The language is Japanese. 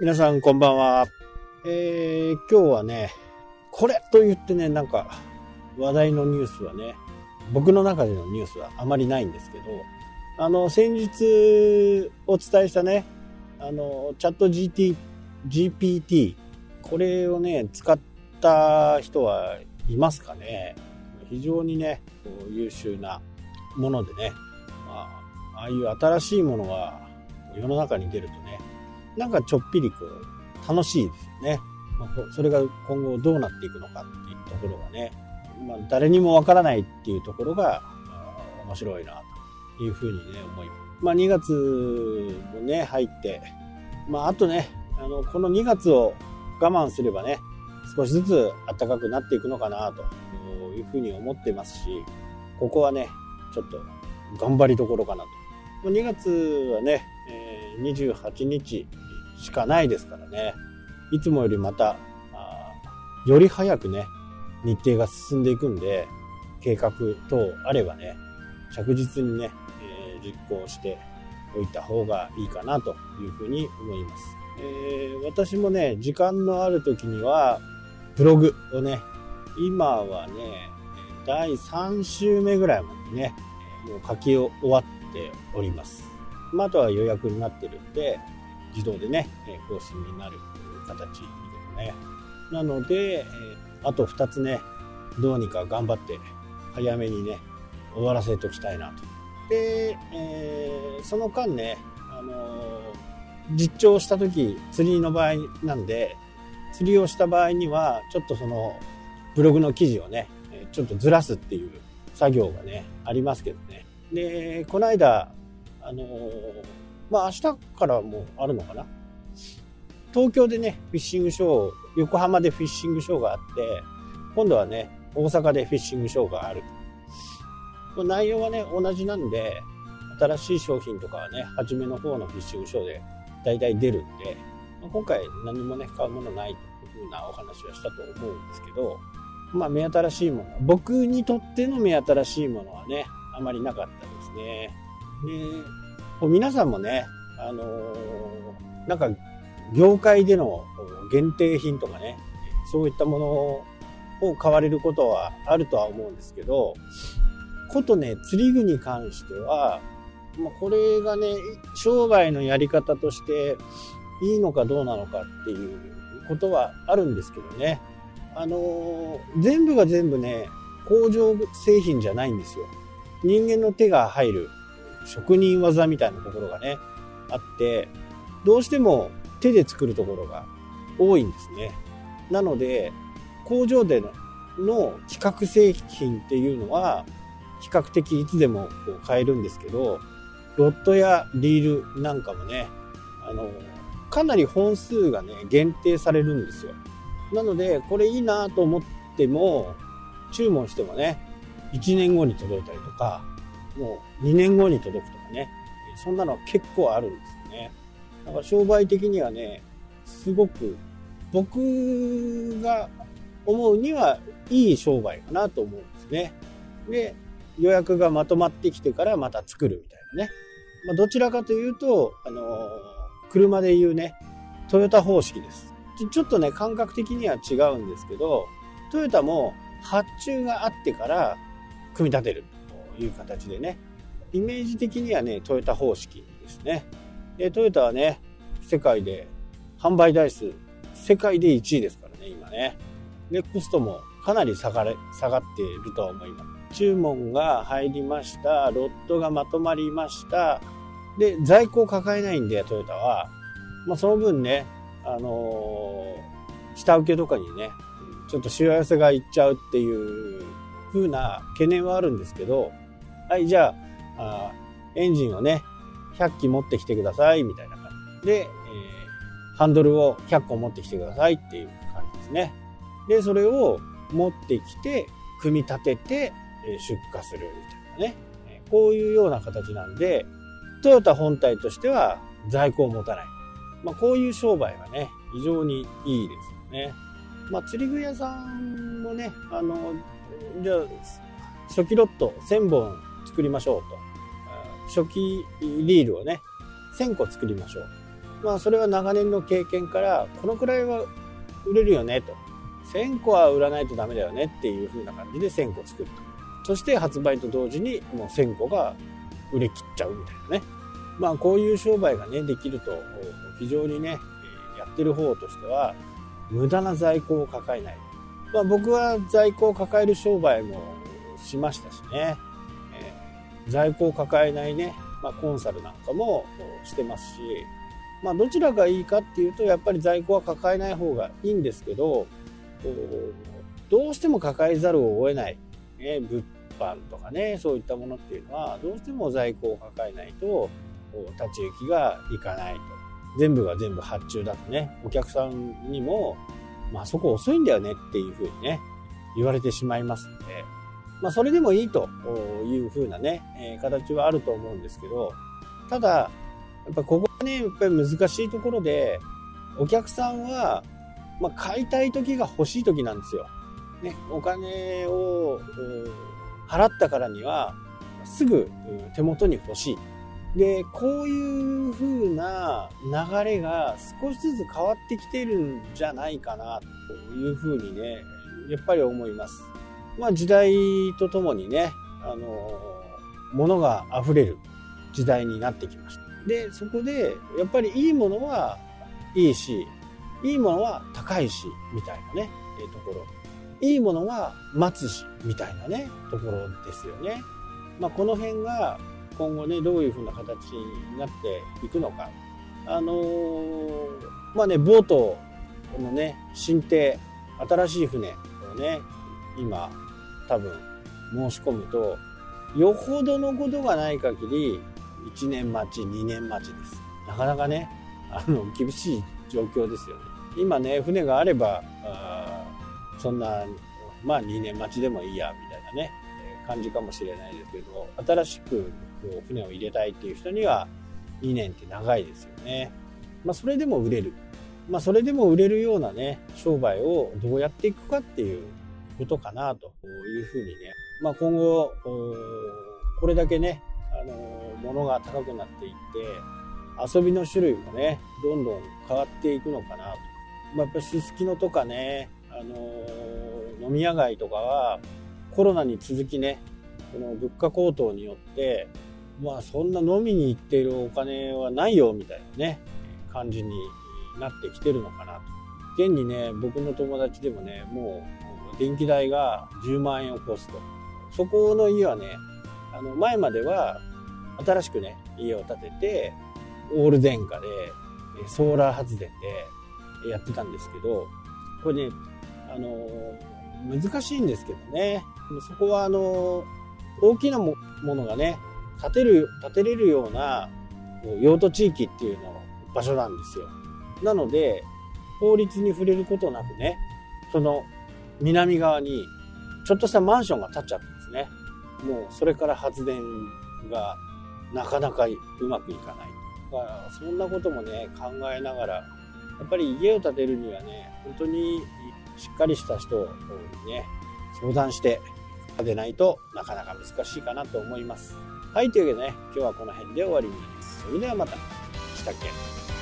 皆さんこんばんは。えー、今日はね、これと言ってね、なんか話題のニュースはね、僕の中でのニュースはあまりないんですけど、あの、先日お伝えしたね、あの、チャット GT、GPT、これをね、使った人はいますかね非常にね、優秀なものでね、まあ、ああいう新しいものが世の中に出るとね、なんかちょっぴりこう、楽しいですよね。まあ、それが今後どうなっていくのかっていうところがね、まあ、誰にもわからないっていうところが面白いなというふうにね、思います。まあ、2月もね、入って、まあ、あとね、あの、この2月を我慢すればね、少しずつ暖かくなっていくのかなというふうに思ってますし、ここはね、ちょっと頑張りどころかなと。2月はね、28日しかないですからね、いつもよりまた、より早くね、日程が進んでいくんで、計画等あればね、着実にね、えー、実行しておいた方がいいかなというふうに思います。えー、私もね、時間のある時には、ブログをね、今はね、第3週目ぐらいまでね、もう書き終わっております。まあ、あとは予約になってるんで、自動でね、更新になる形ですね。なので、あと2つね、どうにか頑張って早めにね、終わらせておきたいなと。で、えー、その間ね、あのー、実調した時、釣りの場合なんで、釣りをした場合には、ちょっとその、ブログの記事をね、ちょっとずらすっていう作業がね、ありますけどね。で、この間、あのー、まあ明日からもあるのかな東京でね、フィッシングショー、横浜でフィッシングショーがあって、今度はね、大阪でフィッシングショーがある。内容はね、同じなんで、新しい商品とかはね、初めの方のフィッシングショーで大体出るんで、まあ、今回何もね、買うものないというふうなお話はしたと思うんですけど、まあ目新しいもの、僕にとっての目新しいものはね、あまりなかったですね。で、皆さんもね、あのー、なんか、業界での限定品とかね、そういったものを買われることはあるとは思うんですけど、ことね、釣り具に関しては、まあ、これがね、商売のやり方としていいのかどうなのかっていうことはあるんですけどね。あのー、全部が全部ね、工場製品じゃないんですよ。人間の手が入る職人技みたいなところがね、あって、どうしても手で作るところが多いんですね。なので、工場でのの比較製品っていうのは、比較的いつでもこう買えるんですけど、ロッドやリールなんかもね、あの、かなり本数がね、限定されるんですよ。なので、これいいなと思っても、注文してもね、1年後に届いたりとか、もう2年後に届くとかね、そんなのは結構あるんですよね。だから商売的にはね、すごく僕が思うにはいい商売かなと思うんですね。で、予約がまとまってきてからまた作るみたいなね。まあ、どちらかというと、あの、車で言うね、トヨタ方式ですち。ちょっとね、感覚的には違うんですけど、トヨタも発注があってから組み立てる。いう形でね、イメージ的にはね、トヨタ方式ですね。で、トヨタはね、世界で販売台数、世界で1位ですからね、今ね。で、コストもかなり下がれ、下がっているとは思います。注文が入りました。ロットがまとまりました。で、在庫を抱えないんで、トヨタは。まあ、その分ね、あのー、下請けとかにね、ちょっとしわ寄せがいっちゃうっていう風な懸念はあるんですけど、はい、じゃあ、あエンジンをね、100機持ってきてください、みたいな感じで、えー、ハンドルを100個持ってきてくださいっていう感じですね。で、それを持ってきて、組み立てて、え出荷するみたいなね。こういうような形なんで、トヨタ本体としては在庫を持たない。まあ、こういう商売はね、非常にいいですよね。まあ、釣り具屋さんもね、あの、じゃあ、初期ロット1000本作りましょうと。初期リールをね、1000個作りましょう。まあそれは長年の経験からこのくらいは売れるよねと。1000個は売らないとダメだよねっていう風な感じで1000個作ると。そして発売と同時にもう1000個が売れ切っちゃうみたいなね。まあこういう商売がねできると非常にねやってる方としては無駄な在庫を抱えない、まあ、僕は在庫を抱える商売もしましたしね、在庫を抱えないね、まあ、コンサルなんかもしてますしまあ、どちらがいいかっていうとやっぱり在庫は抱えない方がいいんですけどどうしても抱えざるを得ない、ね、物販とかねそういったものっていうのはどうしても在庫を抱えないと立ち行きがいかないと。全部が全部発注だとねお客さんにも、まあ、そこ遅いんだよねっていうふうにね言われてしまいますので、まあ、それでもいいというふうなね、え形はあると思うんですけどただやっぱここはね、やっぱり難しいところで、お客さんは、まあ、買いたい時が欲しい時なんですよ。ね、お金を払ったからには、すぐ手元に欲しい。で、こういう風な流れが少しずつ変わってきてるんじゃないかな、という風にね、やっぱり思います。まあ時代とともにね、あの、物が溢れる時代になってきました。で、そこで、やっぱりいいものはいいし、いいものは高いし、みたいなね、えところ。いいものは待つし、みたいなね、ところですよね。まあ、この辺が今後ね、どういうふうな形になっていくのか。あのー、まあね、ボートのね、新艇、新しい船をね、今、多分申し込むと、よほどのことがない限り、1年待ち、2年待ちです。なかなかね、あの、厳しい状況ですよね。今ね、船があれば、あそんな、まあ2年待ちでもいいや、みたいなね、感じかもしれないですけど、新しく船を入れたいっていう人には、2年って長いですよね。まあそれでも売れる。まあそれでも売れるようなね、商売をどうやっていくかっていうことかなと。いうふうにね、まあ今後、これだけね、あの物が高くなっていって遊びの種類もねどんどん変わっていくのかなと、まあ、やっぱりすすきのとかね、あの飲み屋街とかはコロナに続きねこの物価高騰によってまあそんな飲みに行っているお金はないよみたいなね感じになってきてるのかなと。現にね僕の友達でもねもう電気代が10万円を超すと。そこの家はねあの前までは新しくね家を建ててオール電化でソーラー発電でやってたんですけどこれねあの難しいんですけどね。そこはあの大きなものがね建てる建てれるような用途地域っていうの場所なんですよ。なので法律に触れることなくねその南側にちょっとしたマンションが建っちゃったんですねもうそれから発電がなかなかうまくいかない。だからそんなこともね考えながらやっぱり家を建てるにはね本当にしっかりした人にね相談して建てないとなかなか難しいかなと思います。はい、というわけでね、今日はこの辺で終わりになります。それではまた。したっけ